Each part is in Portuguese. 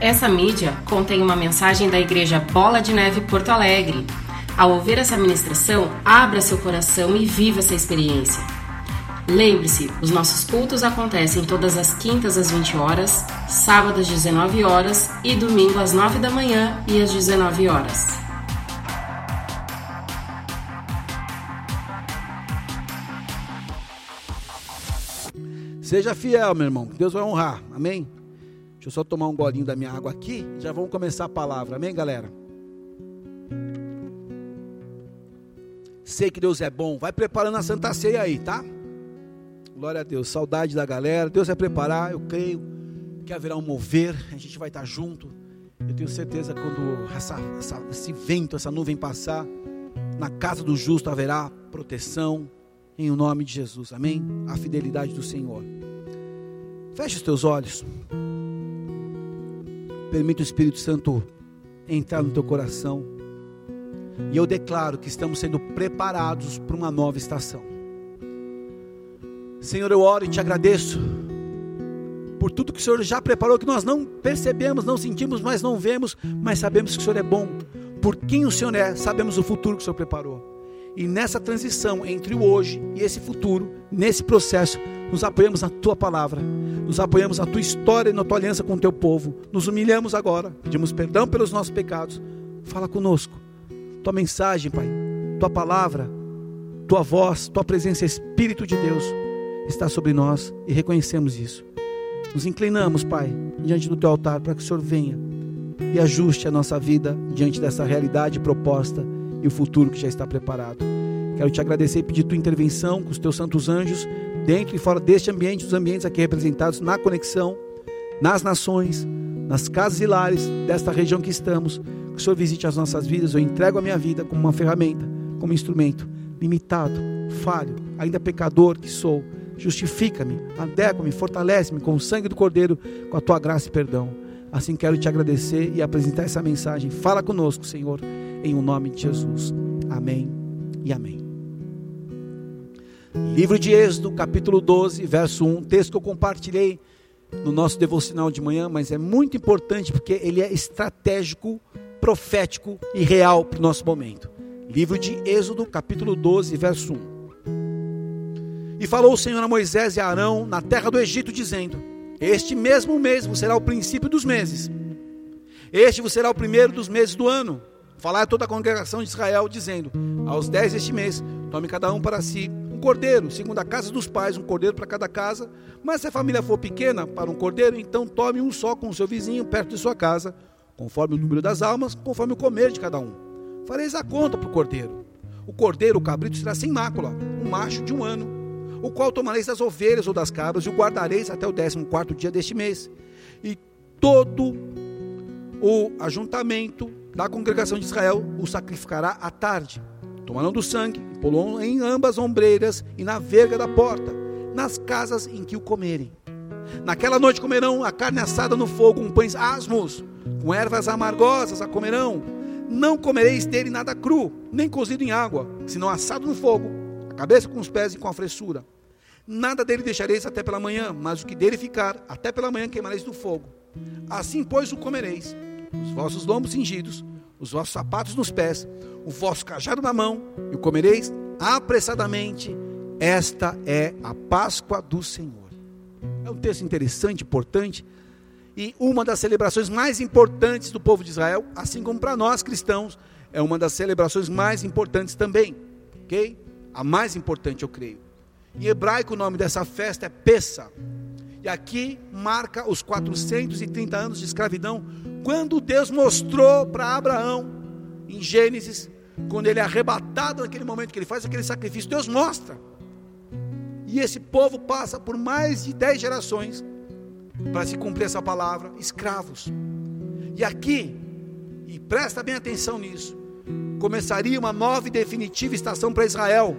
Essa mídia contém uma mensagem da Igreja Bola de Neve Porto Alegre. Ao ouvir essa ministração, abra seu coração e viva essa experiência. Lembre-se, os nossos cultos acontecem todas as quintas às 20 horas, sábados às 19 horas e domingo às 9 da manhã e às 19 horas. Seja fiel, meu irmão. Deus vai honrar. Amém? Deixa eu só tomar um golinho da minha água aqui. Já vamos começar a palavra. Amém, galera? Sei que Deus é bom. Vai preparando a Santa Ceia aí, tá? Glória a Deus. Saudade da galera. Deus vai preparar. Eu creio que haverá um mover. A gente vai estar junto. Eu tenho certeza quando essa, essa, esse vento, essa nuvem passar, na casa do justo haverá proteção. Em o nome de Jesus. Amém? A fidelidade do Senhor. Feche os teus olhos. Permita o Espírito Santo entrar no teu coração. E eu declaro que estamos sendo preparados para uma nova estação. Senhor, eu oro e te agradeço por tudo que o Senhor já preparou, que nós não percebemos, não sentimos, mas não vemos, mas sabemos que o Senhor é bom. Por quem o Senhor é, sabemos o futuro que o Senhor preparou. E nessa transição entre o hoje e esse futuro, nesse processo, nos apoiamos na tua palavra, nos apoiamos na tua história e na tua aliança com o teu povo. Nos humilhamos agora, pedimos perdão pelos nossos pecados. Fala conosco. Tua mensagem, Pai, tua palavra, tua voz, tua presença, Espírito de Deus, está sobre nós e reconhecemos isso. Nos inclinamos, Pai, diante do teu altar para que o Senhor venha e ajuste a nossa vida diante dessa realidade proposta e o futuro que já está preparado. Quero te agradecer e pedir tua intervenção com os teus santos anjos, dentro e fora deste ambiente, dos ambientes aqui representados na conexão, nas nações, nas casas e lares desta região que estamos. Que o Senhor visite as nossas vidas. Eu entrego a minha vida como uma ferramenta, como instrumento, limitado, falho, ainda pecador que sou. Justifica-me, adequa-me, fortalece-me com o sangue do Cordeiro, com a tua graça e perdão. Assim quero te agradecer e apresentar essa mensagem. Fala conosco, Senhor em o nome de Jesus. Amém e amém. Livro de Êxodo, capítulo 12, verso 1, texto que eu compartilhei no nosso devocional de manhã, mas é muito importante porque ele é estratégico, profético e real para o nosso momento. Livro de Êxodo, capítulo 12, verso 1. E falou o Senhor a Moisés e a Arão na terra do Egito, dizendo: Este mesmo mês será o princípio dos meses. Este será o primeiro dos meses do ano falar a toda a congregação de Israel, dizendo: Aos dez deste mês, tome cada um para si cordeiro, segundo a casa dos pais, um cordeiro para cada casa. Mas se a família for pequena para um cordeiro, então tome um só com o seu vizinho perto de sua casa, conforme o número das almas, conforme o comer de cada um. Fareis a conta para o cordeiro. O cordeiro, o cabrito, será sem mácula, um macho de um ano, o qual tomareis das ovelhas ou das cabras e o guardareis até o décimo quarto dia deste mês. E todo o ajuntamento da congregação de Israel o sacrificará à tarde. Tomarão do sangue, pulou em ambas ombreiras e na verga da porta, nas casas em que o comerem. Naquela noite comerão a carne assada no fogo, com pães asmos, com ervas amargosas a comerão. Não comereis dele nada cru, nem cozido em água, senão assado no fogo, a cabeça com os pés e com a fressura. Nada dele deixareis até pela manhã, mas o que dele ficar, até pela manhã queimareis no fogo. Assim, pois, o comereis os vossos lombos cingidos, os vossos sapatos nos pés, o vosso cajado na mão, e o comereis apressadamente. Esta é a Páscoa do Senhor. É um texto interessante, importante, e uma das celebrações mais importantes do povo de Israel, assim como para nós cristãos, é uma das celebrações mais importantes também, ok? A mais importante, eu creio. Em hebraico, o nome dessa festa é Pessa. E aqui marca os 430 anos de escravidão quando Deus mostrou para Abraão, em Gênesis, quando ele é arrebatado naquele momento que ele faz aquele sacrifício, Deus mostra. E esse povo passa por mais de dez gerações para se cumprir essa palavra, escravos. E aqui, e presta bem atenção nisso, começaria uma nova e definitiva estação para Israel.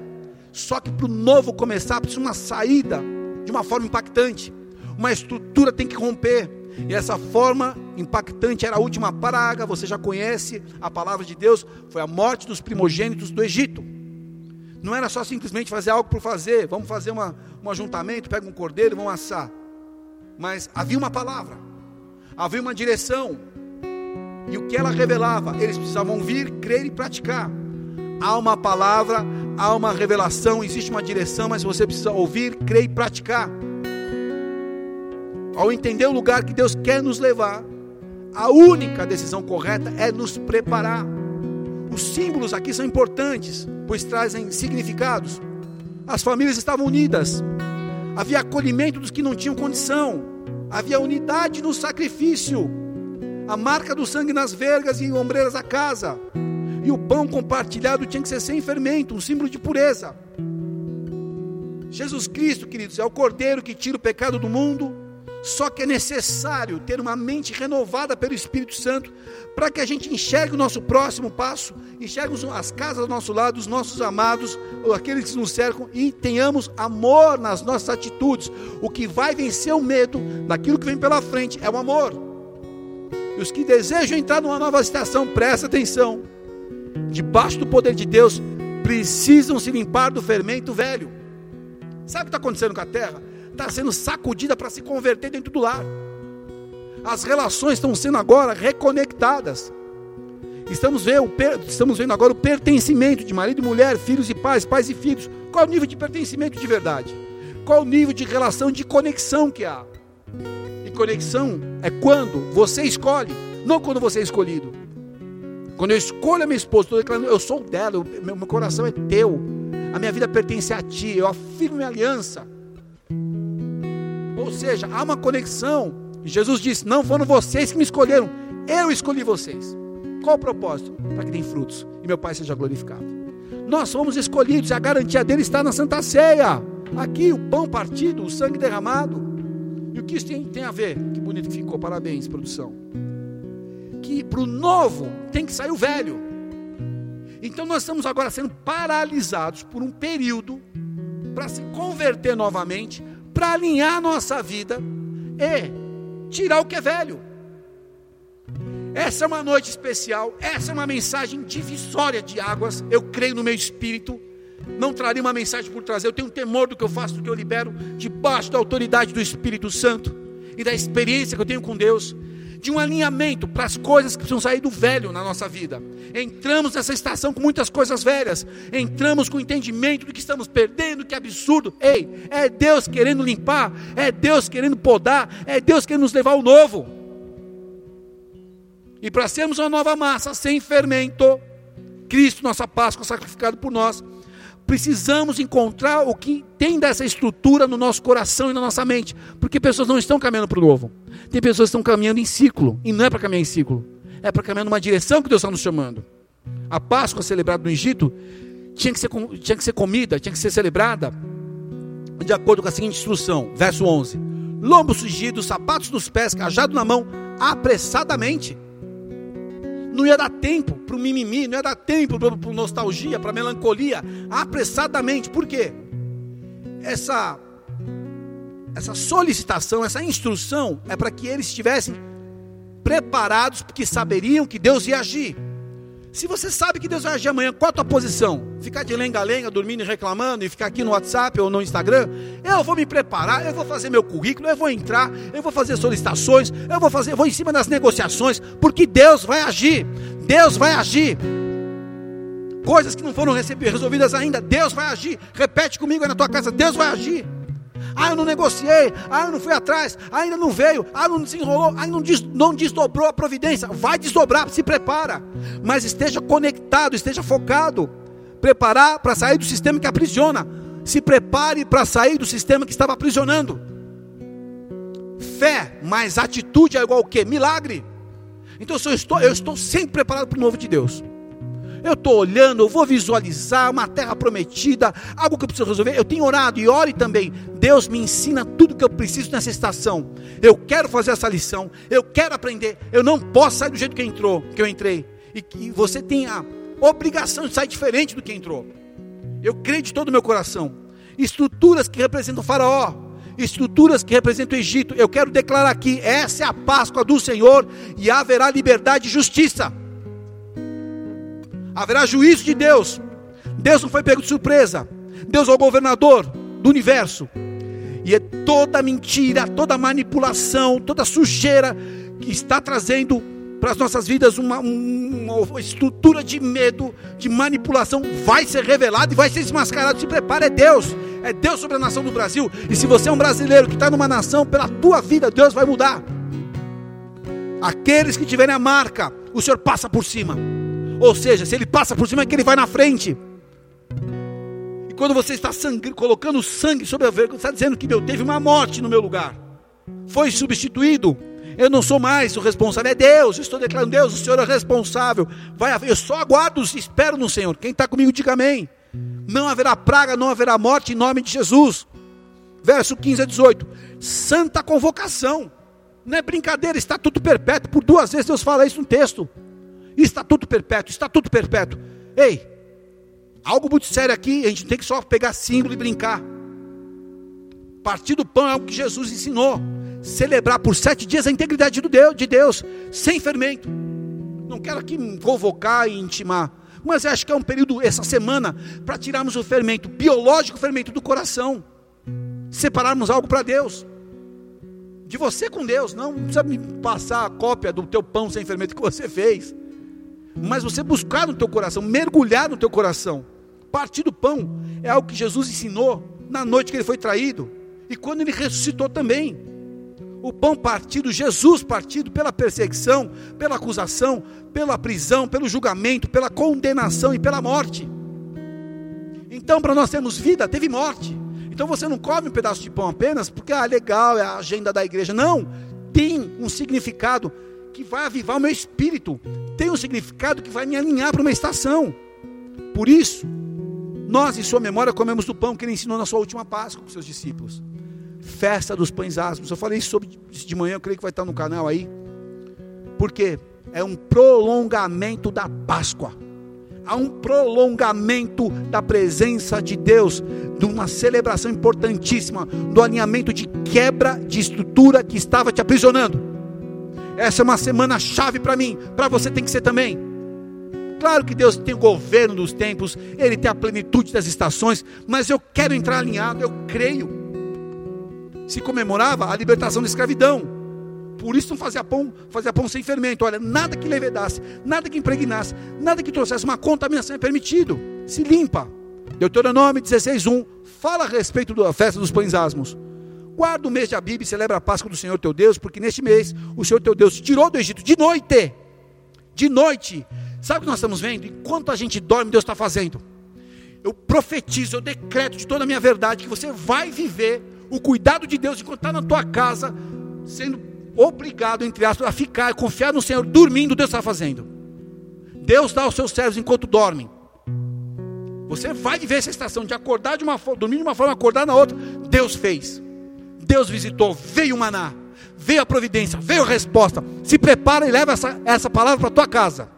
Só que para o novo começar, precisa uma saída de uma forma impactante. Uma estrutura tem que romper. E essa forma impactante era a última praga, você já conhece a palavra de Deus, foi a morte dos primogênitos do Egito. Não era só simplesmente fazer algo por fazer, vamos fazer uma, um ajuntamento, pega um cordeiro vamos assar. Mas havia uma palavra. havia uma direção. E o que ela revelava? Eles precisavam vir, crer e praticar. Há uma palavra, há uma revelação, existe uma direção, mas você precisa ouvir, crer e praticar. Ao entender o lugar que Deus quer nos levar, a única decisão correta é nos preparar. Os símbolos aqui são importantes, pois trazem significados. As famílias estavam unidas, havia acolhimento dos que não tinham condição, havia unidade no sacrifício, a marca do sangue nas vergas e ombreiras da casa, e o pão compartilhado tinha que ser sem fermento, um símbolo de pureza. Jesus Cristo, queridos, é o cordeiro que tira o pecado do mundo só que é necessário ter uma mente renovada pelo Espírito Santo para que a gente enxergue o nosso próximo passo, enxergue as casas ao nosso lado, os nossos amados, aqueles que nos cercam e tenhamos amor nas nossas atitudes. O que vai vencer o medo daquilo que vem pela frente é o amor. E os que desejam entrar numa nova estação, presta atenção. Debaixo do poder de Deus, precisam se limpar do fermento velho. Sabe o que está acontecendo com a terra? Está sendo sacudida para se converter dentro do lar. As relações estão sendo agora reconectadas. Estamos vendo, estamos vendo agora o pertencimento de marido e mulher, filhos e pais, pais e filhos. Qual é o nível de pertencimento de verdade? Qual é o nível de relação, de conexão que há? E conexão é quando você escolhe, não quando você é escolhido. Quando eu escolho a minha esposa, estou declarando, eu sou dela, meu, meu coração é teu, a minha vida pertence a ti, eu afirmo minha aliança. Ou seja, há uma conexão. Jesus disse: Não foram vocês que me escolheram, eu escolhi vocês. Qual o propósito? Para que deem frutos e meu Pai seja glorificado. Nós somos escolhidos e a garantia dele está na Santa Ceia. Aqui o pão partido, o sangue derramado. E o que isso tem, tem a ver? Que bonito que ficou, parabéns, produção. Que para o novo tem que sair o velho. Então nós estamos agora sendo paralisados por um período para se converter novamente para alinhar a nossa vida e tirar o que é velho. Essa é uma noite especial, essa é uma mensagem divisória de águas. Eu creio no meu espírito. Não trarei uma mensagem por trazer. Eu tenho um temor do que eu faço, do que eu libero, debaixo da autoridade do Espírito Santo e da experiência que eu tenho com Deus de um alinhamento para as coisas que precisam sair do velho na nossa vida. Entramos nessa estação com muitas coisas velhas, entramos com o entendimento do que estamos perdendo, que absurdo. Ei, é Deus querendo limpar, é Deus querendo podar, é Deus querendo nos levar ao novo. E para sermos uma nova massa sem fermento, Cristo, nossa Páscoa, sacrificado por nós, precisamos encontrar o que tem dessa estrutura no nosso coração e na nossa mente, porque pessoas não estão caminhando para o novo. Tem pessoas que estão caminhando em ciclo, e não é para caminhar em ciclo, é para caminhar numa direção que Deus está nos chamando. A Páscoa celebrada no Egito tinha que, ser, tinha que ser comida, tinha que ser celebrada de acordo com a seguinte instrução, verso 11: lombo sugido, sapatos nos pés, cajado na mão, apressadamente. Não ia dar tempo para o mimimi, não ia dar tempo para nostalgia, para melancolia, apressadamente. Por quê? Essa essa solicitação, essa instrução é para que eles estivessem preparados, porque saberiam que Deus ia agir. Se você sabe que Deus vai agir amanhã, qual a tua posição? Ficar de lenga-lenga, dormindo e reclamando, e ficar aqui no WhatsApp ou no Instagram? Eu vou me preparar, eu vou fazer meu currículo, eu vou entrar, eu vou fazer solicitações, eu vou fazer, eu vou em cima das negociações, porque Deus vai agir. Deus vai agir. Coisas que não foram resolvidas ainda, Deus vai agir. Repete comigo aí na tua casa, Deus vai agir. Ah, eu não negociei. Ah, eu não fui atrás. ainda não veio. Ah, não desenrolou. Ah, não, des, não desdobrou a providência. Vai desdobrar, se prepara. Mas esteja conectado, esteja focado. Preparar para sair do sistema que aprisiona. Se prepare para sair do sistema que estava aprisionando. Fé mais atitude é igual ao quê? Milagre. Então, se eu estou, eu estou sempre preparado para o novo de Deus eu estou olhando, eu vou visualizar uma terra prometida, algo que eu preciso resolver. Eu tenho orado e ore também. Deus me ensina tudo que eu preciso nessa estação. Eu quero fazer essa lição, eu quero aprender. Eu não posso sair do jeito que entrou, que eu entrei. E que você tem a obrigação de sair diferente do que entrou. Eu creio de todo o meu coração. Estruturas que representam o faraó, estruturas que representam o Egito. Eu quero declarar aqui: essa é a Páscoa do Senhor e haverá liberdade e justiça haverá juízo de Deus. Deus não foi pego de surpresa. Deus é o governador do universo. E é toda mentira, toda manipulação, toda sujeira que está trazendo para as nossas vidas uma, uma, estrutura de medo, de manipulação, vai ser revelado e vai ser desmascarado. Se prepare, é Deus. É Deus sobre a nação do Brasil. E se você é um brasileiro que está numa nação, pela tua vida, Deus vai mudar. Aqueles que tiverem a marca, o Senhor passa por cima. Ou seja, se ele passa por cima, é que ele vai na frente. E quando você está sangue, colocando sangue sobre a vergonha, está dizendo que Deus teve uma morte no meu lugar. Foi substituído. Eu não sou mais o responsável, é Deus. Eu estou declarando, Deus, o Senhor é responsável. Vai eu só aguardo, espero no Senhor. Quem está comigo, diga amém. Não haverá praga, não haverá morte em nome de Jesus. Verso 15 a 18. Santa convocação. Não é brincadeira, estatuto perpétuo. Por duas vezes Deus fala isso no texto. Estatuto perpétuo, estatuto perpétuo. Ei, algo muito sério aqui, a gente não tem que só pegar símbolo e brincar. Partir do pão é algo que Jesus ensinou. Celebrar por sete dias a integridade de Deus, de Deus sem fermento. Não quero aqui convocar e intimar, mas acho que é um período, essa semana, para tirarmos o fermento biológico, o fermento do coração. Separarmos algo para Deus de você com Deus. Não, não precisa me passar a cópia do teu pão sem fermento que você fez. Mas você buscar no teu coração, mergulhar no teu coração. Partir do pão é algo que Jesus ensinou na noite que ele foi traído e quando ele ressuscitou também. O pão partido, Jesus partido pela perseguição, pela acusação, pela prisão, pelo julgamento, pela condenação e pela morte. Então, para nós termos vida, teve morte. Então você não come um pedaço de pão apenas porque, ah, legal, é a agenda da igreja. Não, tem um significado que vai avivar o meu espírito, tem um significado que vai me alinhar para uma estação. Por isso, nós, em sua memória, comemos do pão que ele ensinou na sua última Páscoa com seus discípulos. Festa dos pães asmos. Eu falei sobre isso de manhã, eu creio que vai estar no canal aí. Porque é um prolongamento da Páscoa há um prolongamento da presença de Deus, de uma celebração importantíssima, do alinhamento de quebra de estrutura que estava te aprisionando. Essa é uma semana chave para mim, para você tem que ser também. Claro que Deus tem o governo dos tempos, Ele tem a plenitude das estações, mas eu quero entrar alinhado, eu creio. Se comemorava a libertação da escravidão, por isso não fazia pão, fazia pão sem fermento. Olha, nada que levedasse, nada que impregnasse, nada que trouxesse uma contaminação é permitido. Se limpa. Deuteronômio 16:1 fala a respeito da festa dos pães asmos. Guarda o mês de Abib e celebra a Páscoa do Senhor teu Deus, porque neste mês o Senhor teu Deus te tirou do Egito de noite. De noite. Sabe o que nós estamos vendo? Enquanto a gente dorme, Deus está fazendo. Eu profetizo, eu decreto de toda a minha verdade que você vai viver o cuidado de Deus enquanto está na tua casa, sendo obrigado, entre aspas, a ficar, confiar no Senhor, dormindo, Deus está fazendo. Deus dá aos seus servos enquanto dormem. Você vai viver essa estação de acordar de uma forma, dormir de uma forma, acordar na outra. Deus fez. Deus visitou, veio o maná, veio a providência, veio a resposta. Se prepara e leva essa, essa palavra para a tua casa.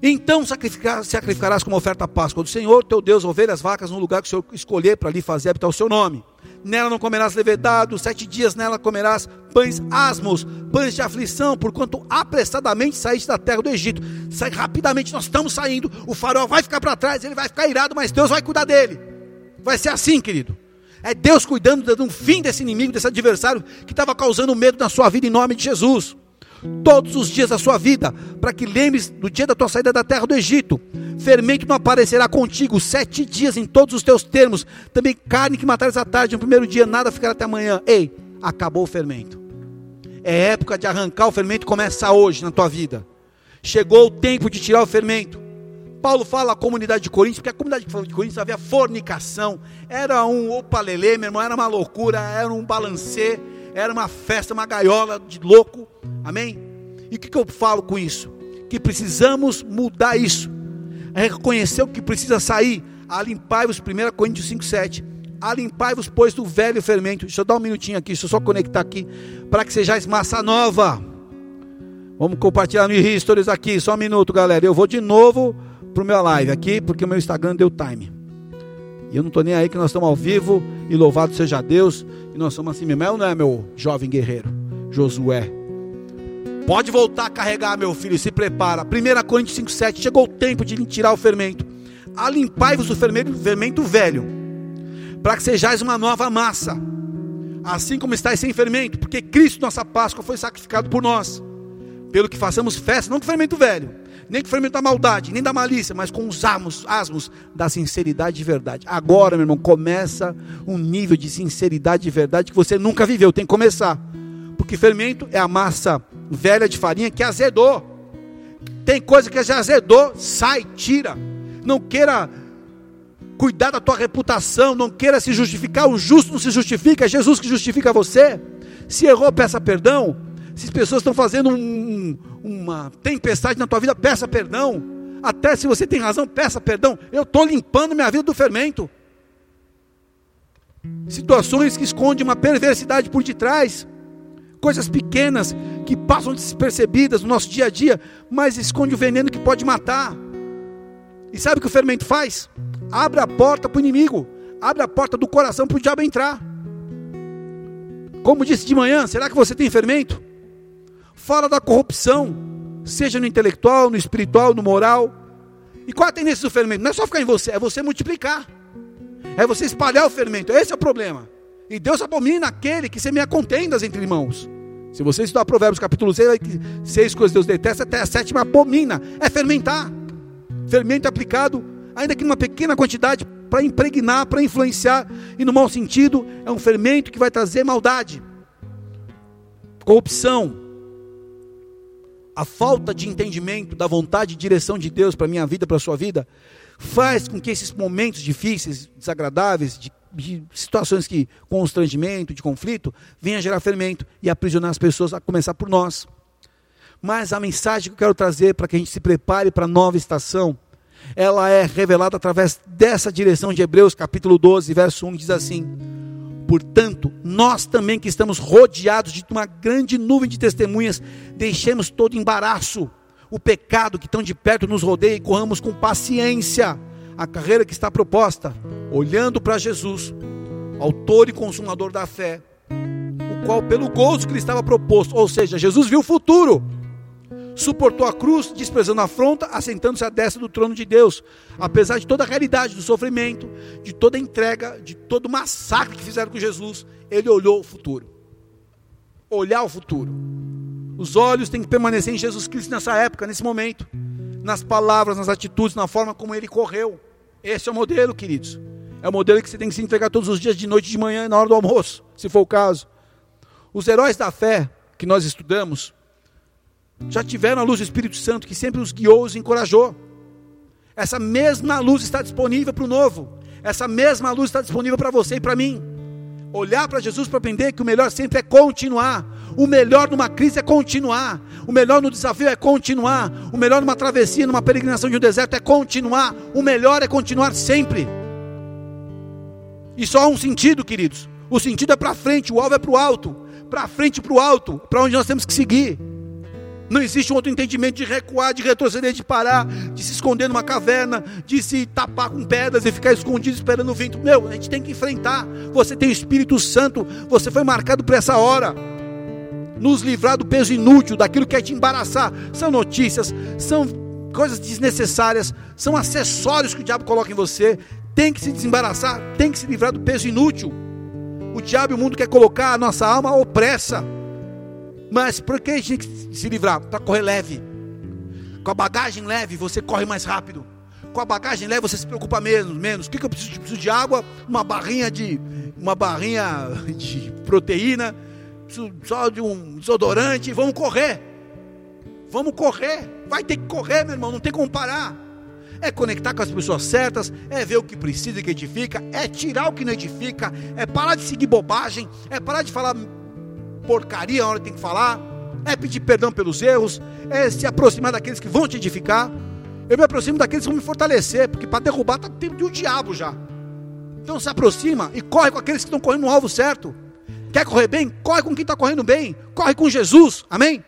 Então sacrificar, sacrificarás como oferta a Páscoa do Senhor, teu Deus, ovelhas, vacas, no lugar que o Senhor escolher para lhe fazer habitar o seu nome nela não comerás levedado, sete dias nela comerás pães asmos, pães de aflição, porquanto apressadamente saíste da terra do Egito. Sai rapidamente, nós estamos saindo, o farol vai ficar para trás, ele vai ficar irado, mas Deus vai cuidar dele. Vai ser assim, querido. É Deus cuidando, dando um fim desse inimigo, desse adversário que estava causando medo na sua vida em nome de Jesus todos os dias da sua vida, para que lembres do dia da tua saída da terra do Egito. Fermento não aparecerá contigo sete dias em todos os teus termos. Também carne que matares à tarde no primeiro dia, nada ficará até amanhã. Ei, acabou o fermento. É época de arrancar o fermento, começa hoje na tua vida. Chegou o tempo de tirar o fermento. Paulo fala à comunidade de Coríntios, porque a comunidade de Coríntios havia fornicação, era um opalelê, meu irmão, era uma loucura, era um balancê, era uma festa, uma gaiola de louco, amém? E o que, que eu falo com isso? Que precisamos mudar isso, reconhecer o que precisa sair, alimpar-vos, 1 Coríntios 5,7, alimpar-vos, pois, do velho fermento. Deixa eu dar um minutinho aqui, deixa eu só conectar aqui, para que sejais massa nova. Vamos compartilhar no Stories aqui, só um minuto, galera. Eu vou de novo para o meu live aqui, porque o meu Instagram deu time. E eu não estou nem aí que nós estamos ao vivo, e louvado seja Deus. E nós somos assim mesmo, não é, meu jovem guerreiro? Josué. Pode voltar a carregar, meu filho, se prepara. 1 Coríntios 5,7. Chegou o tempo de tirar o fermento. Alimpai-vos o fermento, fermento velho, para que sejais uma nova massa. Assim como estáis sem fermento, porque Cristo, nossa Páscoa, foi sacrificado por nós. Pelo que façamos festa, não com fermento velho, nem com fermento da maldade, nem da malícia, mas com os asmos, asmos da sinceridade e verdade. Agora, meu irmão, começa um nível de sinceridade e verdade que você nunca viveu, tem que começar. Porque fermento é a massa velha de farinha que azedou. Tem coisa que já azedou, sai, tira. Não queira cuidar da tua reputação, não queira se justificar. O justo não se justifica, é Jesus que justifica você. Se errou, peça perdão. Se as pessoas estão fazendo um, uma tempestade na tua vida, peça perdão. Até se você tem razão, peça perdão. Eu estou limpando minha vida do fermento. Situações que escondem uma perversidade por detrás coisas pequenas que passam despercebidas no nosso dia a dia, mas esconde o veneno que pode matar. E sabe o que o fermento faz? Abre a porta para o inimigo, abre a porta do coração para o diabo entrar. Como disse de manhã, será que você tem fermento? Fala da corrupção, seja no intelectual, no espiritual, no moral. E qual a tendência do fermento? Não é só ficar em você, é você multiplicar. É você espalhar o fermento. Esse é o problema. E Deus abomina aquele que semeia contendas entre irmãos. Se você estudar Provérbios capítulo 6, seis coisas Deus detesta, até a sétima abomina. É fermentar. Fermento aplicado, ainda que numa pequena quantidade, para impregnar, para influenciar, e no mau sentido, é um fermento que vai trazer maldade, corrupção, a falta de entendimento da vontade e direção de Deus para a minha vida, para a sua vida, faz com que esses momentos difíceis, desagradáveis, de de situações que constrangimento, de conflito, venha gerar fermento e aprisionar as pessoas, a começar por nós. Mas a mensagem que eu quero trazer para que a gente se prepare para a nova estação, ela é revelada através dessa direção de Hebreus, capítulo 12, verso 1, diz assim: Portanto, nós também que estamos rodeados de uma grande nuvem de testemunhas, deixemos todo embaraço, o pecado que tão de perto nos rodeia e corramos com paciência a carreira que está proposta, olhando para Jesus, autor e consumador da fé, o qual, pelo gozo que lhe estava proposto, ou seja, Jesus viu o futuro, suportou a cruz, desprezando a afronta, assentando-se à destra do trono de Deus, apesar de toda a realidade do sofrimento, de toda a entrega, de todo o massacre que fizeram com Jesus, ele olhou o futuro. Olhar o futuro. Os olhos têm que permanecer em Jesus Cristo nessa época, nesse momento nas palavras, nas atitudes, na forma como ele correu. Esse é o modelo, queridos. É o modelo que você tem que se entregar todos os dias, de noite, de manhã, na hora do almoço, se for o caso. Os heróis da fé que nós estudamos já tiveram a luz do Espírito Santo que sempre os guiou, os encorajou. Essa mesma luz está disponível para o novo. Essa mesma luz está disponível para você e para mim. Olhar para Jesus para aprender que o melhor sempre é continuar. O melhor numa crise é continuar. O melhor no desafio é continuar. O melhor numa travessia, numa peregrinação de um deserto é continuar. O melhor é continuar sempre. E só há um sentido, queridos. O sentido é para frente, o alvo é para o alto. Para frente para o alto, para onde nós temos que seguir. Não existe um outro entendimento de recuar, de retroceder, de parar, de se esconder numa caverna, de se tapar com pedras e ficar escondido esperando o vento. Meu, a gente tem que enfrentar. Você tem o Espírito Santo, você foi marcado para essa hora. Nos livrar do peso inútil, daquilo que é te embaraçar. São notícias, são coisas desnecessárias, são acessórios que o diabo coloca em você. Tem que se desembaraçar, tem que se livrar do peso inútil. O diabo e o mundo quer colocar a nossa alma opressa. Mas por que a gente tem que se livrar? Para correr leve. Com a bagagem leve, você corre mais rápido. Com a bagagem leve, você se preocupa menos. menos. O que, que eu preciso? Eu preciso de água, uma barrinha de, uma barrinha de proteína, só de um desodorante. Vamos correr. Vamos correr. Vai ter que correr, meu irmão. Não tem como parar. É conectar com as pessoas certas, é ver o que precisa e que edifica, é tirar o que não edifica, é parar de seguir bobagem, é parar de falar porcaria que tem que falar, é pedir perdão pelos erros, é se aproximar daqueles que vão te edificar. Eu me aproximo daqueles que vão me fortalecer, porque para derrubar está tempo de um diabo já. Então se aproxima e corre com aqueles que estão correndo no alvo certo. Quer correr bem? Corre com quem está correndo bem. Corre com Jesus. Amém?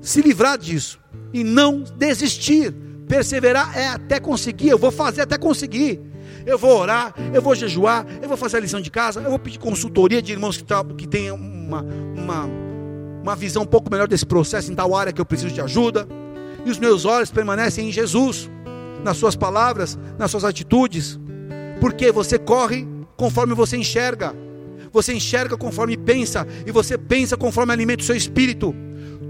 Se livrar disso. E não desistir. Perseverar é até conseguir. Eu vou fazer até conseguir eu vou orar, eu vou jejuar, eu vou fazer a lição de casa, eu vou pedir consultoria de irmãos que, tá, que tenham uma, uma, uma visão um pouco melhor desse processo em tal área que eu preciso de ajuda. E os meus olhos permanecem em Jesus, nas suas palavras, nas suas atitudes, porque você corre conforme você enxerga. você enxerga conforme pensa, e você pensa conforme alimenta o seu espírito.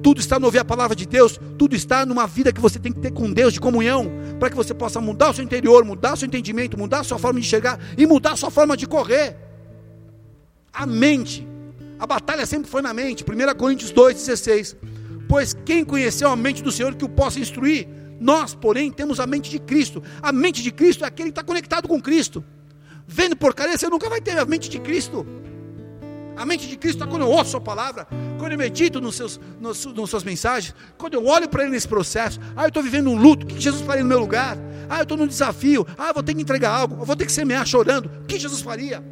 Tudo está no ouvir a palavra de Deus, tudo está numa vida que você tem que ter com Deus, de comunhão, para que você possa mudar o seu interior, mudar o seu entendimento, mudar a sua forma de enxergar e mudar a sua forma de correr. A mente, a batalha sempre foi na mente. 1 Coríntios 2,16. Pois quem conheceu a mente do Senhor que o possa instruir? Nós, porém, temos a mente de Cristo. A mente de Cristo é aquele que está conectado com Cristo. Vendo porcaria, você nunca vai ter a mente de Cristo. A mente de Cristo está quando eu ouço a palavra, quando eu medito nos seus, nos, nas suas mensagens, quando eu olho para Ele nesse processo. Ah, eu estou vivendo um luto, o que Jesus faria no meu lugar? Ah, eu estou num desafio. Ah, eu vou ter que entregar algo, eu vou ter que semear chorando. O que Jesus faria?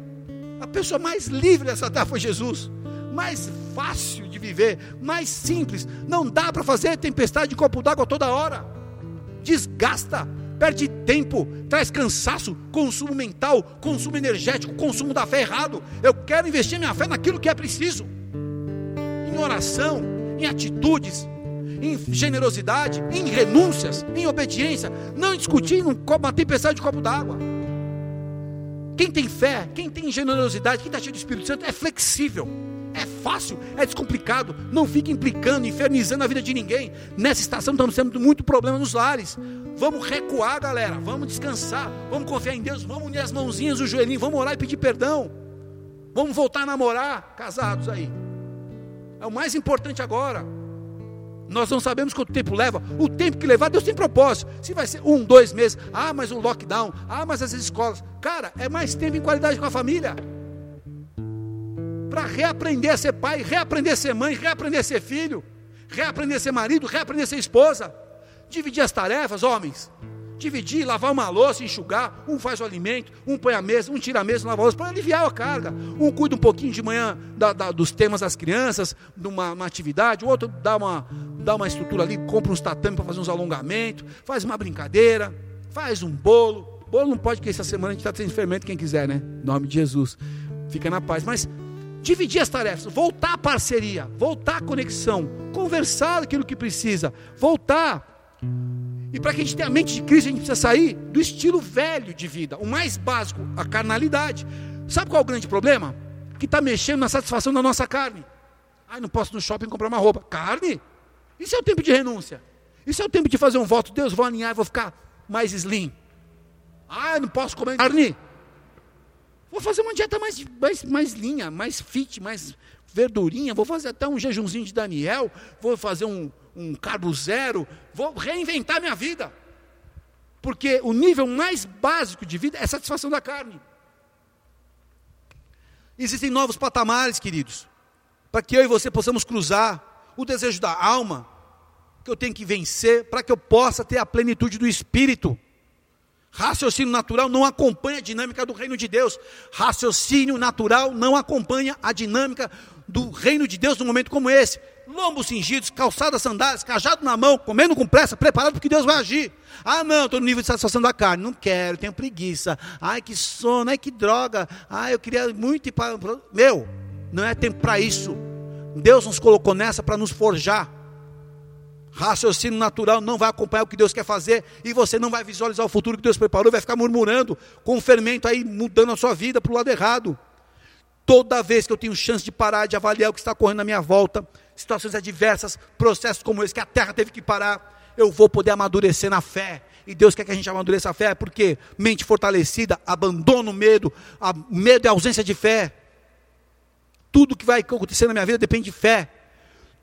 A pessoa mais livre dessa terra foi Jesus. Mais fácil de viver, mais simples. Não dá para fazer tempestade de copo d'água toda hora. Desgasta perde tempo, traz cansaço, consumo mental, consumo energético, consumo da fé errado. Eu quero investir minha fé naquilo que é preciso, em oração, em atitudes, em generosidade, em renúncias, em obediência, não discutir uma tempestade de copo d'água. Quem tem fé, quem tem generosidade, quem está cheio do Espírito Santo é flexível. É fácil, é descomplicado. Não fica implicando, infernizando a vida de ninguém. Nessa estação estamos tendo muito problema nos lares. Vamos recuar, galera. Vamos descansar. Vamos confiar em Deus. Vamos unir as mãozinhas, o joelhinho. Vamos orar e pedir perdão. Vamos voltar a namorar, casados aí. É o mais importante agora. Nós não sabemos quanto tempo leva. O tempo que levar, Deus tem propósito. Se vai ser um, dois meses. Ah, mas um lockdown. Ah, mas as escolas. Cara, é mais tempo em qualidade com a família. Para reaprender a ser pai, reaprender a ser mãe, reaprender a ser filho, reaprender a ser marido, reaprender a ser esposa. Dividir as tarefas, homens. Dividir, lavar uma louça, enxugar. Um faz o alimento, um põe a mesa, um tira a mesa, lava a louça, para aliviar a carga. Um cuida um pouquinho de manhã da, da, dos temas das crianças, de uma, atividade. O outro dá uma, dá uma estrutura ali, compra uns tatames para fazer uns alongamentos, faz uma brincadeira, faz um bolo. Bolo não pode, porque essa semana a gente está sem fermento, quem quiser, né? Em nome de Jesus. Fica na paz. Mas dividir as tarefas, voltar à parceria, voltar à conexão, conversar aquilo que precisa, voltar e para que a gente tenha a mente de Cristo, a gente precisa sair do estilo velho de vida, o mais básico, a carnalidade. Sabe qual é o grande problema? Que está mexendo na satisfação da nossa carne. Ai, não posso no shopping comprar uma roupa. Carne? Isso é o tempo de renúncia. Isso é o tempo de fazer um voto. Deus, vou alinhar e vou ficar mais slim. Ah, não posso comer carne. Vou fazer uma dieta mais, mais, mais linha, mais fit, mais verdurinha. Vou fazer até um jejumzinho de Daniel. Vou fazer um, um carbo zero, vou reinventar minha vida. Porque o nível mais básico de vida é satisfação da carne. Existem novos patamares, queridos, para que eu e você possamos cruzar o desejo da alma, que eu tenho que vencer, para que eu possa ter a plenitude do espírito. Raciocínio natural não acompanha a dinâmica do reino de Deus. Raciocínio natural não acompanha a dinâmica do reino de Deus num momento como esse lombos cingidos, calçadas sandálias, cajado na mão, comendo com pressa, preparado porque Deus vai agir. Ah, não, estou no nível de satisfação da carne. Não quero, tenho preguiça. Ai, que sono, ai, que droga. Ai, eu queria muito ir para. Meu, não é tempo para isso. Deus nos colocou nessa para nos forjar. Raciocínio natural não vai acompanhar o que Deus quer fazer e você não vai visualizar o futuro que Deus preparou, vai ficar murmurando com o fermento aí mudando a sua vida para o lado errado. Toda vez que eu tenho chance de parar de avaliar o que está correndo na minha volta, situações adversas, processos como esse, que a terra teve que parar, eu vou poder amadurecer na fé. E Deus quer que a gente amadureça a fé, porque mente fortalecida abandona o medo, a medo é ausência de fé. Tudo que vai acontecer na minha vida depende de fé.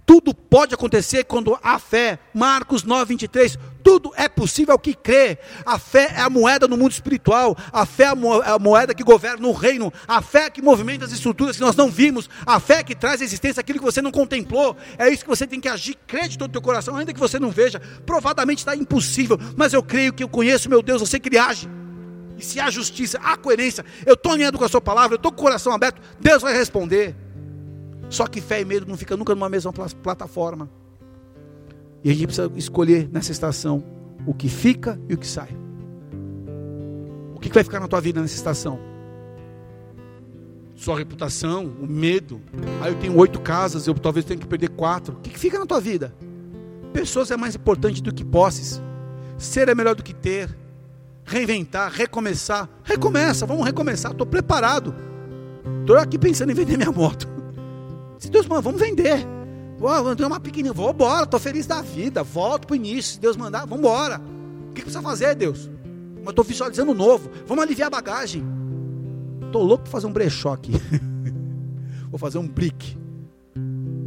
Tudo pode acontecer quando há fé. Marcos 9, 23. Tudo é possível ao que crê. A fé é a moeda no mundo espiritual. A fé é, é a moeda que governa o reino. A fé que movimenta as estruturas que nós não vimos. A fé que traz à existência aquilo que você não contemplou. É isso que você tem que agir. Crê de todo o teu coração, ainda que você não veja. Provadamente está impossível. Mas eu creio que eu conheço meu Deus. Eu sei que Ele age. E se há justiça, há coerência, eu estou alinhado com a sua palavra, eu estou com o coração aberto, Deus vai responder. Só que fé e medo não ficam nunca numa mesma plataforma. E a gente precisa escolher nessa estação o que fica e o que sai. O que vai ficar na tua vida nessa estação? Sua reputação, o medo. Aí eu tenho oito casas, eu talvez tenha que perder quatro. O que fica na tua vida? Pessoas é mais importante do que posses. Ser é melhor do que ter. Reinventar, recomeçar. Recomeça, vamos recomeçar. Estou preparado. Estou aqui pensando em vender minha moto. Se Deus mandar, vamos vender. Vou ter uma pequenininha, vou embora, estou feliz da vida, volto para o início. Se Deus mandar, vamos embora. O que precisa fazer, Deus? Mas estou visualizando novo. Vamos aliviar a bagagem. Estou louco para fazer um brechó aqui. Vou fazer um brick.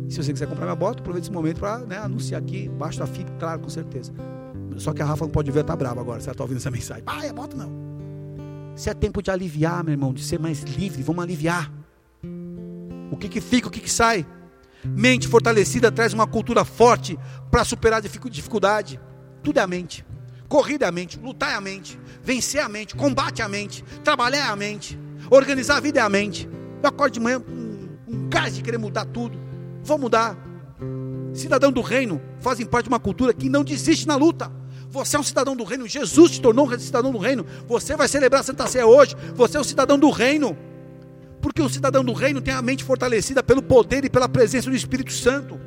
Se você quiser comprar minha moto, aproveita esse momento para né, anunciar aqui, baixo da fita, claro, com certeza. Só que a Rafa não pode ver, tá brava agora, se ela está ouvindo essa mensagem. Ah, é moto não. Se é tempo de aliviar, meu irmão, de ser mais livre, vamos aliviar. O que, que fica, o que, que sai? Mente fortalecida traz uma cultura forte para superar dificuldade. Tudo é a mente. Corrida é a mente, lutar é a mente, vencer é a mente, combate é a mente, trabalhar é a mente, organizar a vida é a mente. Eu acordo de manhã com um, um gás de querer mudar tudo. Vou mudar. Cidadão do reino fazem parte de uma cultura que não desiste na luta. Você é um cidadão do reino. Jesus te tornou um cidadão do reino. Você vai celebrar a Santa Ceia hoje. Você é um cidadão do reino. Porque o cidadão do reino tem a mente fortalecida pelo poder e pela presença do Espírito Santo.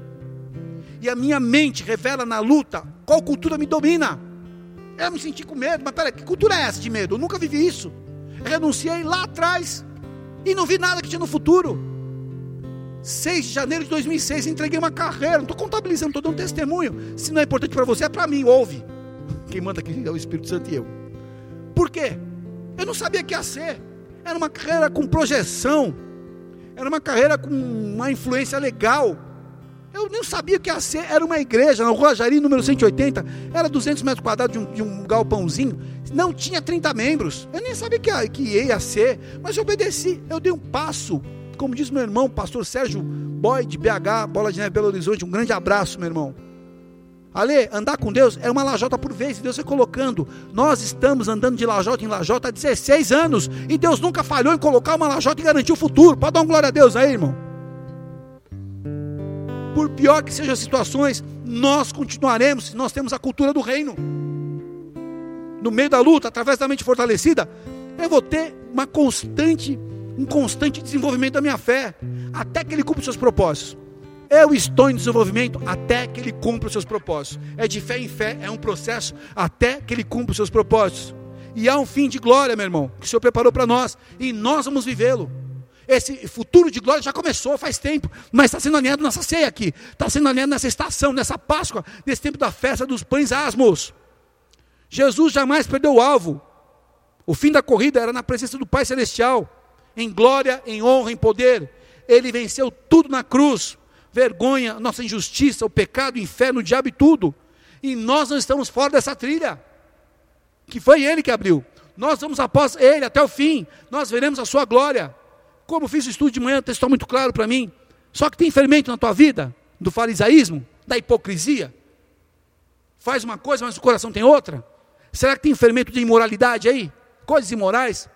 E a minha mente revela na luta qual cultura me domina. Eu me senti com medo, mas peraí, que cultura é essa de medo? Eu nunca vivi isso. Eu renunciei lá atrás e não vi nada que tinha no futuro. 6 de janeiro de 2006, entreguei uma carreira. Não estou contabilizando, estou dando testemunho. Se não é importante para você, é para mim, ouve. Quem manda aqui é o Espírito Santo e eu. Por quê? Eu não sabia que ia ser. Era uma carreira com projeção. Era uma carreira com uma influência legal. Eu nem sabia que ser. Era uma igreja, na Rua Jari, número 180. Era 200 metros quadrados de um, de um galpãozinho. Não tinha 30 membros. Eu nem sabia que que ia ser. Mas eu obedeci. Eu dei um passo. Como diz meu irmão, pastor Sérgio Boy, de BH, Bola de Neve Belo Horizonte. Um grande abraço, meu irmão. Ale, andar com Deus é uma lajota por vez, Deus vai colocando. Nós estamos andando de lajota em lajota há 16 anos, e Deus nunca falhou em colocar uma lajota e garantir o futuro. Pode dar uma glória a Deus aí, irmão. Por pior que sejam as situações, nós continuaremos nós temos a cultura do reino. No meio da luta, através da mente fortalecida, eu vou ter uma constante, um constante desenvolvimento da minha fé, até que ele cumpra os seus propósitos. Eu estou em desenvolvimento até que ele cumpra os seus propósitos. É de fé em fé, é um processo até que ele cumpra os seus propósitos. E há um fim de glória, meu irmão, que o Senhor preparou para nós, e nós vamos vivê-lo. Esse futuro de glória já começou faz tempo, mas está sendo alinhado nessa ceia aqui, está sendo alinhado nessa estação, nessa Páscoa, nesse tempo da festa dos pães asmos. Jesus jamais perdeu o alvo. O fim da corrida era na presença do Pai Celestial, em glória, em honra, em poder. Ele venceu tudo na cruz vergonha, nossa injustiça, o pecado, o inferno, o diabo e tudo. E nós não estamos fora dessa trilha, que foi Ele que abriu. Nós vamos após Ele até o fim, nós veremos a Sua glória. Como fiz o estudo de manhã, está muito claro para mim. Só que tem fermento na tua vida, do farisaísmo, da hipocrisia. Faz uma coisa, mas o coração tem outra. Será que tem fermento de imoralidade aí? Coisas imorais?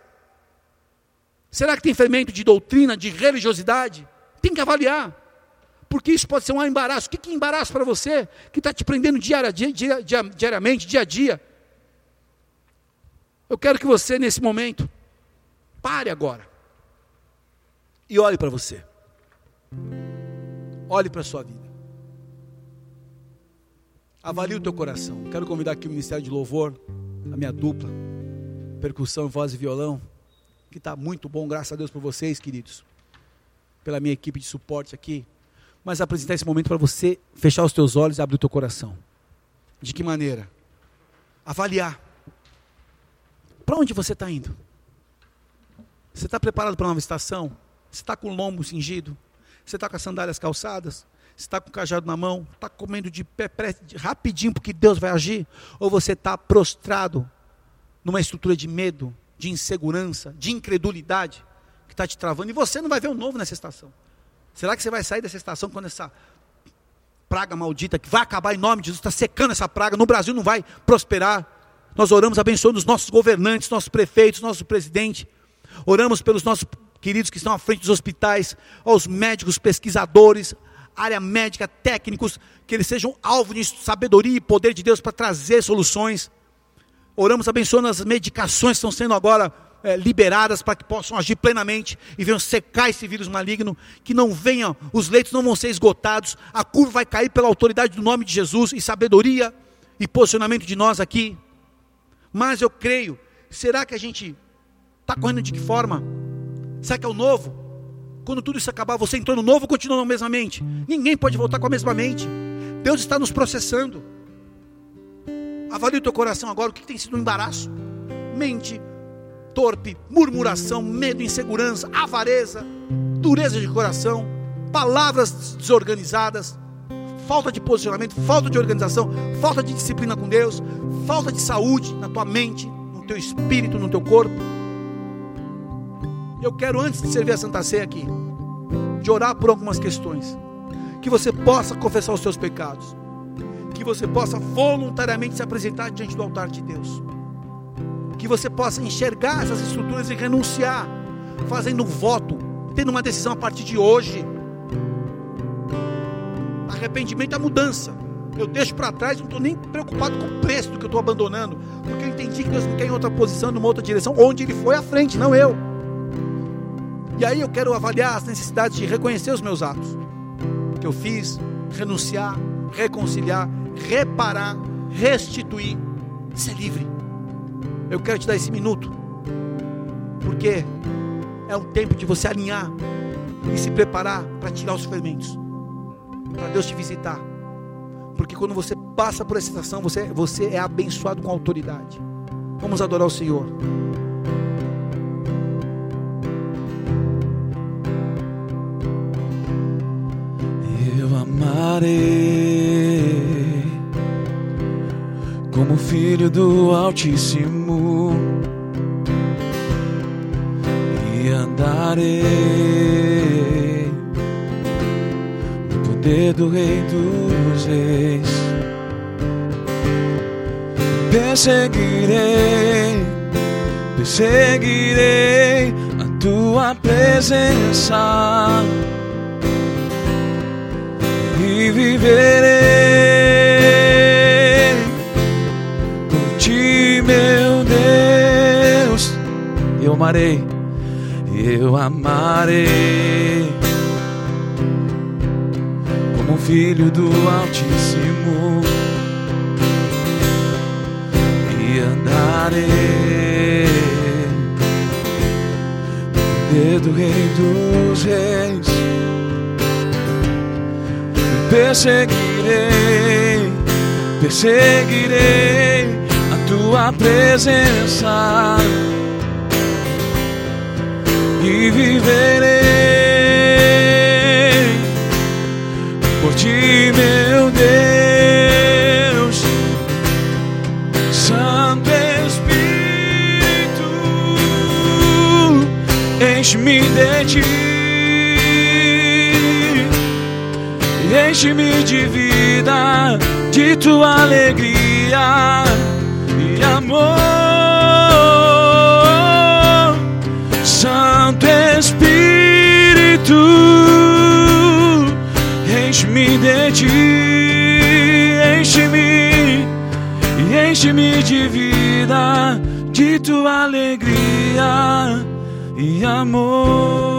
Será que tem fermento de doutrina, de religiosidade? Tem que avaliar porque isso pode ser um embaraço. O que é embaraço para você que está te prendendo diária, dia, dia, diariamente, dia a dia? Eu quero que você, nesse momento, pare agora e olhe para você. Olhe para a sua vida. Avalie o teu coração. Quero convidar aqui o Ministério de Louvor, a minha dupla, percussão, voz e violão, que está muito bom, graças a Deus por vocês, queridos, pela minha equipe de suporte aqui mas apresentar esse momento para você fechar os teus olhos e abrir o teu coração. De que maneira? Avaliar. Para onde você está indo? Você está preparado para uma nova estação? Você está com o lombo cingido? Você está com as sandálias calçadas? Você está com o cajado na mão? Está comendo de pé, rapidinho porque Deus vai agir? Ou você está prostrado numa estrutura de medo, de insegurança, de incredulidade que está te travando? E você não vai ver o novo nessa estação. Será que você vai sair dessa estação quando essa praga maldita que vai acabar em nome de Jesus está secando essa praga? No Brasil não vai prosperar. Nós oramos abençoando os nossos governantes, nossos prefeitos, nosso presidente. Oramos pelos nossos queridos que estão à frente dos hospitais, aos médicos, pesquisadores, área médica, técnicos, que eles sejam alvo de sabedoria e poder de Deus para trazer soluções. Oramos abençoando as medicações que estão sendo agora é, liberadas para que possam agir plenamente e venham secar esse vírus maligno, que não venham, os leitos não vão ser esgotados, a curva vai cair pela autoridade do nome de Jesus e sabedoria e posicionamento de nós aqui. Mas eu creio, será que a gente está correndo de que forma? Será que é o novo? Quando tudo isso acabar, você entrou no novo continua na mesma mente? Ninguém pode voltar com a mesma mente. Deus está nos processando. Avalie o teu coração agora, o que tem sido um embaraço? Mente torpe, murmuração, medo, insegurança, avareza, dureza de coração, palavras desorganizadas, falta de posicionamento, falta de organização, falta de disciplina com Deus, falta de saúde na tua mente, no teu espírito, no teu corpo. Eu quero, antes de servir a Santa Ceia aqui, de orar por algumas questões, que você possa confessar os seus pecados, que você possa voluntariamente se apresentar diante do altar de Deus que você possa enxergar essas estruturas e renunciar, fazendo um voto, tendo uma decisão a partir de hoje. Arrependimento é mudança. Eu deixo para trás, não estou nem preocupado com o preço do que eu estou abandonando, porque eu entendi que Deus me quer em outra posição, numa outra direção, onde Ele foi à frente, não eu. E aí eu quero avaliar as necessidades de reconhecer os meus atos que eu fiz, renunciar, reconciliar, reparar, restituir, ser livre. Eu quero te dar esse minuto, porque é um tempo de você alinhar e se preparar para tirar os fermentos, para Deus te visitar. Porque quando você passa por essa situação, você, você é abençoado com autoridade. Vamos adorar o Senhor. Eu amarei como filho do Altíssimo. E andarei no poder do Rei dos Reis. Perseguirei, perseguirei a tua presença. E viverei amarei, eu amarei. Como filho do Altíssimo e andarei. No poder do Rei dos Reis perseguirei, perseguirei a tua presença e viverei por ti, meu Deus, Santo Espírito, enche-me de ti. Enche-me de vida, de tua alegria e amor. Ti, enche-me, e enche-me de vida, de tua alegria e amor.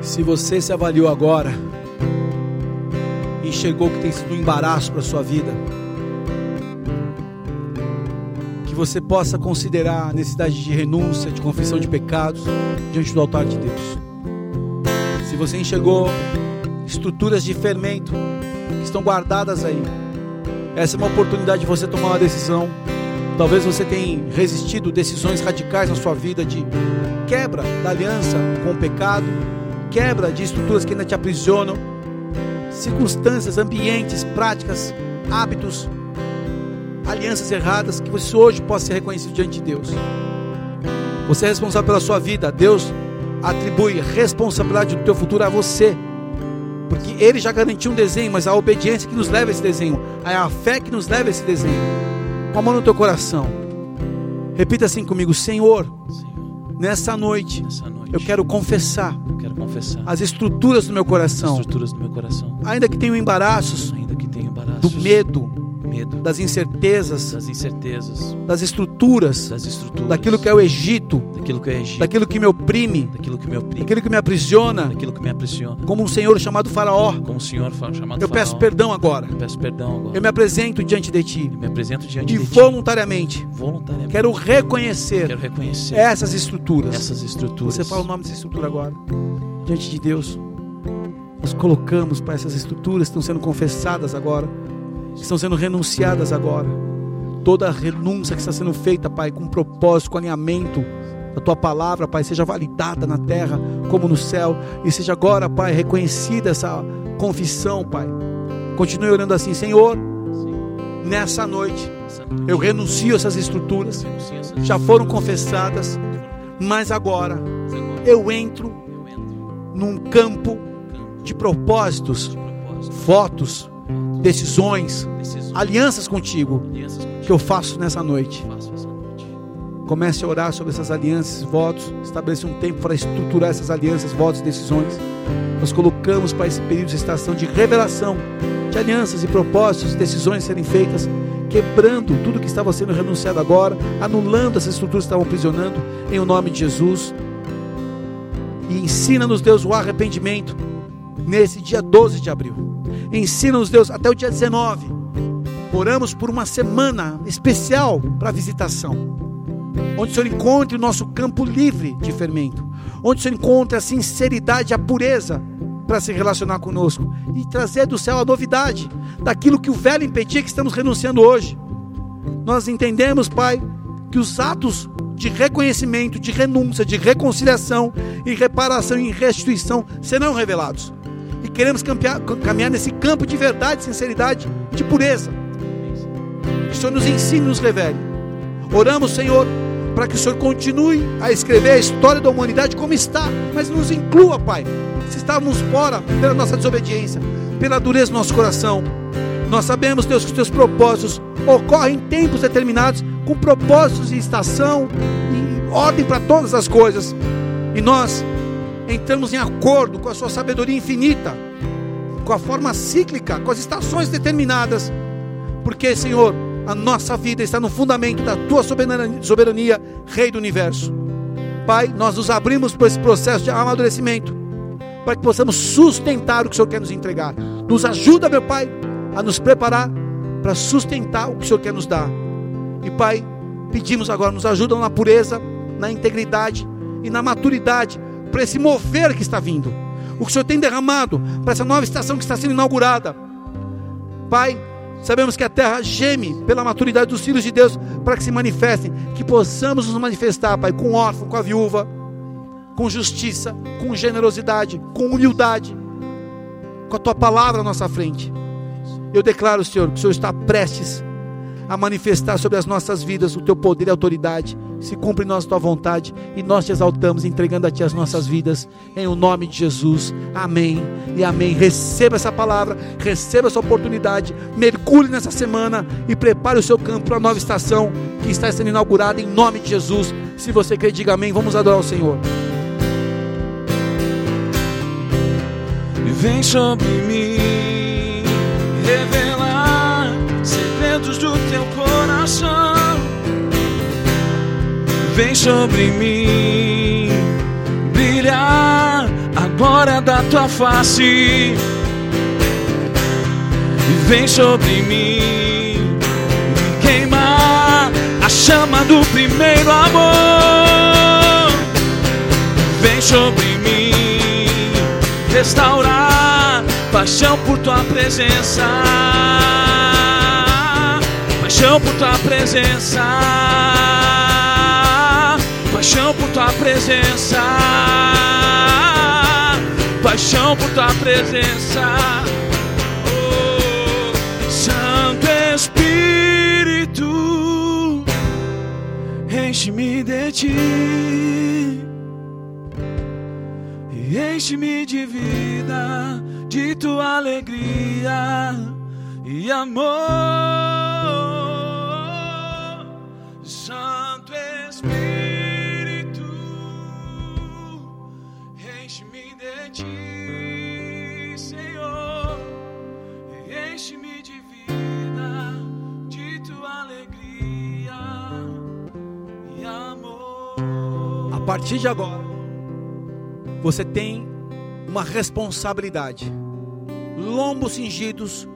Se você se avaliou agora enxergou que tem sido um embaraço para a sua vida, que você possa considerar a necessidade de renúncia, de confissão de pecados diante do altar de Deus. Se você enxergou estruturas de fermento que estão guardadas aí, essa é uma oportunidade de você tomar uma decisão. Talvez você tenha resistido decisões radicais na sua vida de quebra da aliança com o pecado, quebra de estruturas que ainda te aprisionam, circunstâncias, ambientes, práticas, hábitos, alianças erradas, que você hoje possa ser reconhecido diante de Deus. Você é responsável pela sua vida, Deus atribui responsabilidade do teu futuro a você, porque Ele já garantiu um desenho, mas a obediência que nos leva a esse desenho, é a fé que nos leva a esse desenho. Com a mão no teu coração, repita assim comigo: Senhor, Senhor, nessa noite, nessa noite eu quero confessar confessar. As estruturas do meu as coração, estruturas do meu coração, ainda que tenham embaraços. Ainda que tenha embaraços. Do medo, medo, das incertezas, das incertezas, das estruturas, das estruturas, daquilo que é o Egito, daquilo que é Egito, daquilo que me oprime, daquilo que me oprime, daquilo que me aprisiona, daquilo que me aprisiona. como um senhor chamado Faraó. Como o Senhor chamado Eu peço Faraó, perdão agora. eu peço perdão agora. Eu me apresento diante de ti. Eu me apresento diante e de ti. voluntariamente. Voluntariamente. quero reconhecer Quero reconhecer essas estruturas. essas estruturas. Você fala o nome dessa estrutura agora. Diante de Deus. Nós colocamos para essas estruturas que estão sendo confessadas agora, que estão sendo renunciadas agora. Toda a renúncia que está sendo feita, Pai, com propósito, com alinhamento da tua palavra, Pai, seja validada na terra como no céu e seja agora, Pai, reconhecida essa confissão, Pai. Continue orando assim, Senhor, nessa noite eu renuncio essas estruturas, já foram confessadas, mas agora eu entro num campo de propósitos, votos, decisões, alianças contigo que eu faço nessa noite. Comece a orar sobre essas alianças, votos, estabeleça um tempo para estruturar essas alianças, votos, decisões. Nós colocamos para esse período de estação de revelação de alianças e propósitos, decisões serem feitas, quebrando tudo que estava sendo renunciado agora, anulando essas estruturas que estavam aprisionando, em o nome de Jesus. E ensina-nos, Deus, o arrependimento nesse dia 12 de abril. Ensina-nos, Deus, até o dia 19. Oramos por uma semana especial para visitação. Onde o Senhor encontre o nosso campo livre de fermento. Onde o Senhor encontre a sinceridade, a pureza para se relacionar conosco. E trazer do céu a novidade daquilo que o velho impedia que estamos renunciando hoje. Nós entendemos, Pai, que os atos de reconhecimento, de renúncia, de reconciliação e reparação e restituição serão revelados. E queremos campear- caminhar nesse campo de verdade, sinceridade, de pureza. Que o Senhor nos ensine, nos revele. Oramos, Senhor, para que o Senhor continue a escrever a história da humanidade como está, mas nos inclua, Pai. Se estávamos fora pela nossa desobediência, pela dureza do nosso coração, nós sabemos, Deus, que os teus propósitos ocorrem em tempos determinados, com propósitos e estação e ordem para todas as coisas. E nós entramos em acordo com a sua sabedoria infinita, com a forma cíclica, com as estações determinadas. Porque, Senhor, a nossa vida está no fundamento da tua soberania, soberania, Rei do universo. Pai, nós nos abrimos para esse processo de amadurecimento, para que possamos sustentar o que o Senhor quer nos entregar. Nos ajuda, meu Pai, a nos preparar para sustentar o que o Senhor quer nos dar. E Pai, pedimos agora, nos ajuda na pureza, na integridade e na maturidade para esse mover que está vindo. O que o Senhor tem derramado para essa nova estação que está sendo inaugurada. Pai, sabemos que a terra geme pela maturidade dos filhos de Deus para que se manifestem, que possamos nos manifestar, Pai, com órfão, com a viúva, com justiça, com generosidade, com humildade, com a tua palavra à nossa frente. Eu declaro, Senhor, que o Senhor está prestes a manifestar sobre as nossas vidas o teu poder e autoridade. Se cumpre nós tua vontade e nós te exaltamos, entregando a ti as nossas vidas, em o nome de Jesus. Amém e amém. Receba essa palavra, receba essa oportunidade, mergulhe nessa semana e prepare o seu campo para a nova estação que está sendo inaugurada em nome de Jesus. Se você crê, diga amém. Vamos adorar o Senhor. Vem sobre mim teu coração. Vem sobre mim brilhar a glória da tua face. Vem sobre mim queimar a chama do primeiro amor. Vem sobre mim restaurar paixão por tua presença. Paixão por tua presença. Paixão por tua presença. Paixão por tua presença. Oh, Santo Espírito, enche-me de ti e enche-me de vida, de tua alegria e amor, partir de agora, você tem uma responsabilidade. Lombos cingidos,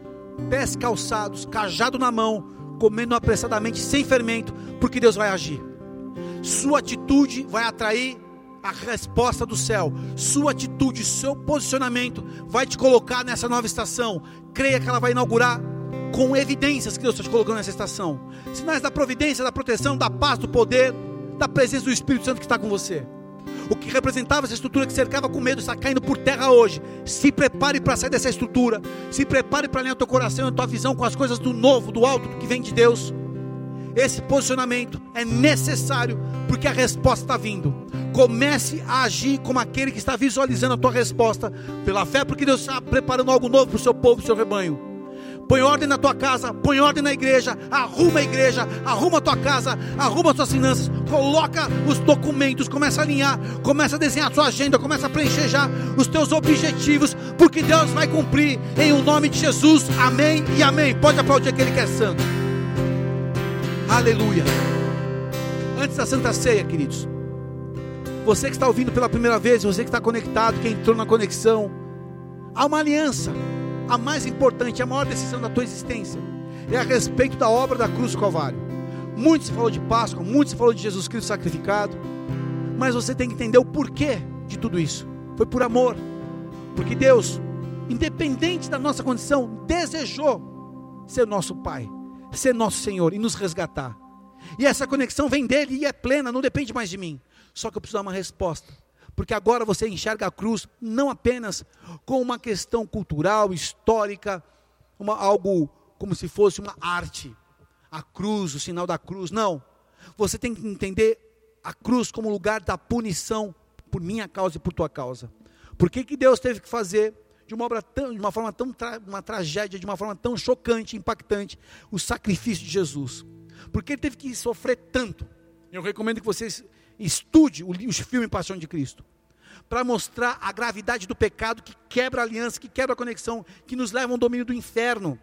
pés calçados, cajado na mão, comendo apressadamente, sem fermento, porque Deus vai agir. Sua atitude vai atrair a resposta do céu. Sua atitude, seu posicionamento vai te colocar nessa nova estação. Creia que ela vai inaugurar com evidências que Deus está te colocando nessa estação. Sinais da providência, da proteção, da paz, do poder, da presença do Espírito Santo que está com você. O que representava essa estrutura que cercava com medo está caindo por terra hoje. Se prepare para sair dessa estrutura. Se prepare para alinhar o teu coração e a tua visão com as coisas do novo, do alto, que vem de Deus. Esse posicionamento é necessário porque a resposta está vindo. Comece a agir como aquele que está visualizando a tua resposta pela fé, porque Deus está preparando algo novo para o seu povo, para o seu rebanho. Põe ordem na tua casa, põe ordem na igreja, arruma a igreja, arruma a tua casa, arruma as tuas finanças, coloca os documentos, começa a alinhar, começa a desenhar a tua agenda, começa a preencher já os teus objetivos, porque Deus vai cumprir em o nome de Jesus. Amém e amém. Pode aplaudir aquele que é santo. Aleluia. Antes da Santa Ceia, queridos. Você que está ouvindo pela primeira vez, você que está conectado, que entrou na conexão, há uma aliança a mais importante, a maior decisão da tua existência é a respeito da obra da cruz do Calvário. Muito se falou de Páscoa, muito se falou de Jesus Cristo sacrificado, mas você tem que entender o porquê de tudo isso. Foi por amor, porque Deus, independente da nossa condição, desejou ser nosso Pai, ser nosso Senhor e nos resgatar. E essa conexão vem dele e é plena, não depende mais de mim. Só que eu preciso dar uma resposta porque agora você enxerga a cruz não apenas como uma questão cultural, histórica, uma, algo como se fosse uma arte, a cruz, o sinal da cruz, não. Você tem que entender a cruz como lugar da punição por minha causa e por tua causa. Por que, que Deus teve que fazer de uma, obra tão, de uma forma tão tra uma tragédia, de uma forma tão chocante, impactante, o sacrifício de Jesus? Por que ele teve que sofrer tanto? Eu recomendo que vocês Estude o filme Paixão de Cristo. Para mostrar a gravidade do pecado que quebra a aliança, que quebra a conexão, que nos leva ao domínio do inferno,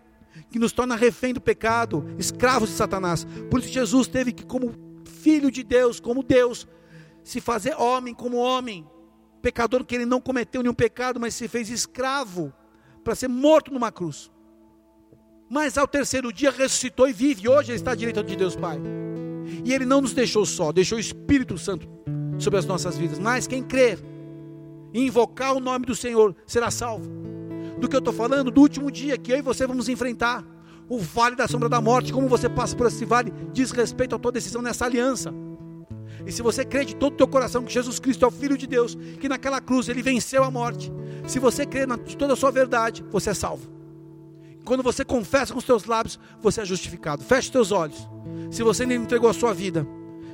que nos torna refém do pecado, escravos de Satanás. Por isso Jesus teve que, como filho de Deus, como Deus, se fazer homem como homem, pecador que ele não cometeu nenhum pecado, mas se fez escravo para ser morto numa cruz. Mas ao terceiro dia ressuscitou e vive. Hoje ele está à direita de Deus Pai. E Ele não nos deixou só, deixou o Espírito Santo sobre as nossas vidas. Mas quem crer e invocar o nome do Senhor será salvo. Do que eu estou falando, do último dia que eu e você vamos enfrentar. O vale da sombra da morte, como você passa por esse vale, diz respeito à tua decisão nessa aliança. E se você crê de todo o teu coração que Jesus Cristo é o Filho de Deus, que naquela cruz ele venceu a morte, se você crê de toda a sua verdade, você é salvo. Quando você confessa com os teus lábios, você é justificado. Feche os teus olhos. Se você nem entregou a sua vida,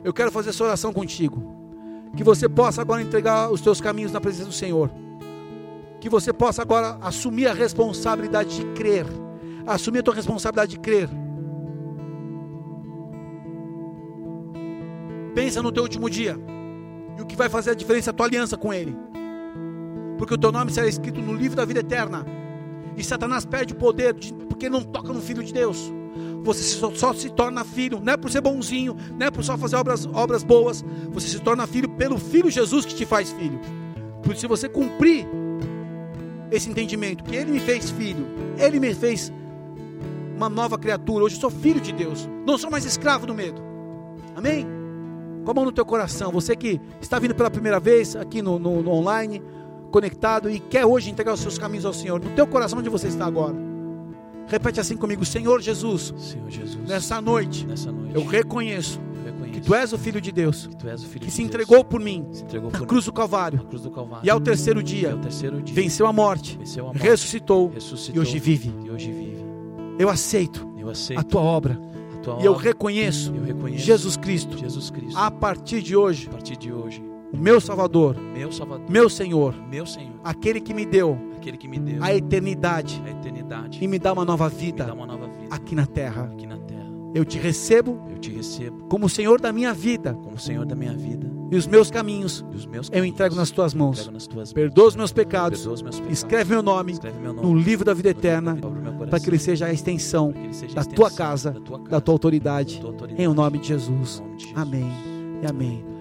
eu quero fazer essa oração contigo. Que você possa agora entregar os teus caminhos na presença do Senhor. Que você possa agora assumir a responsabilidade de crer. Assumir a tua responsabilidade de crer. Pensa no teu último dia. E o que vai fazer a diferença é a tua aliança com Ele. Porque o teu nome será escrito no livro da vida eterna. E Satanás perde o poder de, porque não toca no Filho de Deus. Você só, só, se torna filho, não é por ser bonzinho, não é por só fazer obras, obras boas. Você se torna filho pelo Filho Jesus que te faz filho. Por se você cumprir esse entendimento, que Ele me fez filho, Ele me fez uma nova criatura. Hoje eu sou filho de Deus, não sou mais escravo do medo. Amém? Com a mão no teu coração, você que está vindo pela primeira vez aqui no, no, no online conectado e quer hoje entregar os seus caminhos ao Senhor, no teu coração onde você está agora. Repete assim comigo, Senhor Jesus. Senhor Jesus. Nessa noite, nessa noite eu reconheço, eu que tu és o filho de Deus, que, o filho que de se entregou por mim se entregou na por cruz do Calvário. na cruz do Calvário. E ao terceiro dia, E ao terceiro dia venceu a morte, venceu a morte, ressuscitou, ressuscitou e hoje vive. E hoje vive. Eu aceito Eu aceito a tua obra a tua e eu obra, reconheço eu reconheço Jesus Cristo Jesus Cristo. a partir de hoje, a partir de hoje, meu Salvador, meu Salvador, meu Senhor, meu Senhor, aquele que me deu aquele que me deu a eternidade a eternidade e me dá uma nova me dá vida uma nova vida aqui na terra. aqui na terra. Eu te recebo Eu te recebo como Senhor da minha vida como Senhor da minha vida e os meus caminhos e os meus eu caminhos entrego nas tuas mãos. nas tuas. Perdoa os meus pecados, Perdoa os meus pecados. escreve meu nome Escreve meu no nome livro da vida no livro da eterna vida, coração, para que ele seja a extensão seja a da extensão tua casa, da tua, da casa, tua autoridade, da tua autoridade. em o nome de Jesus. Nome de Jesus. Amém e amém.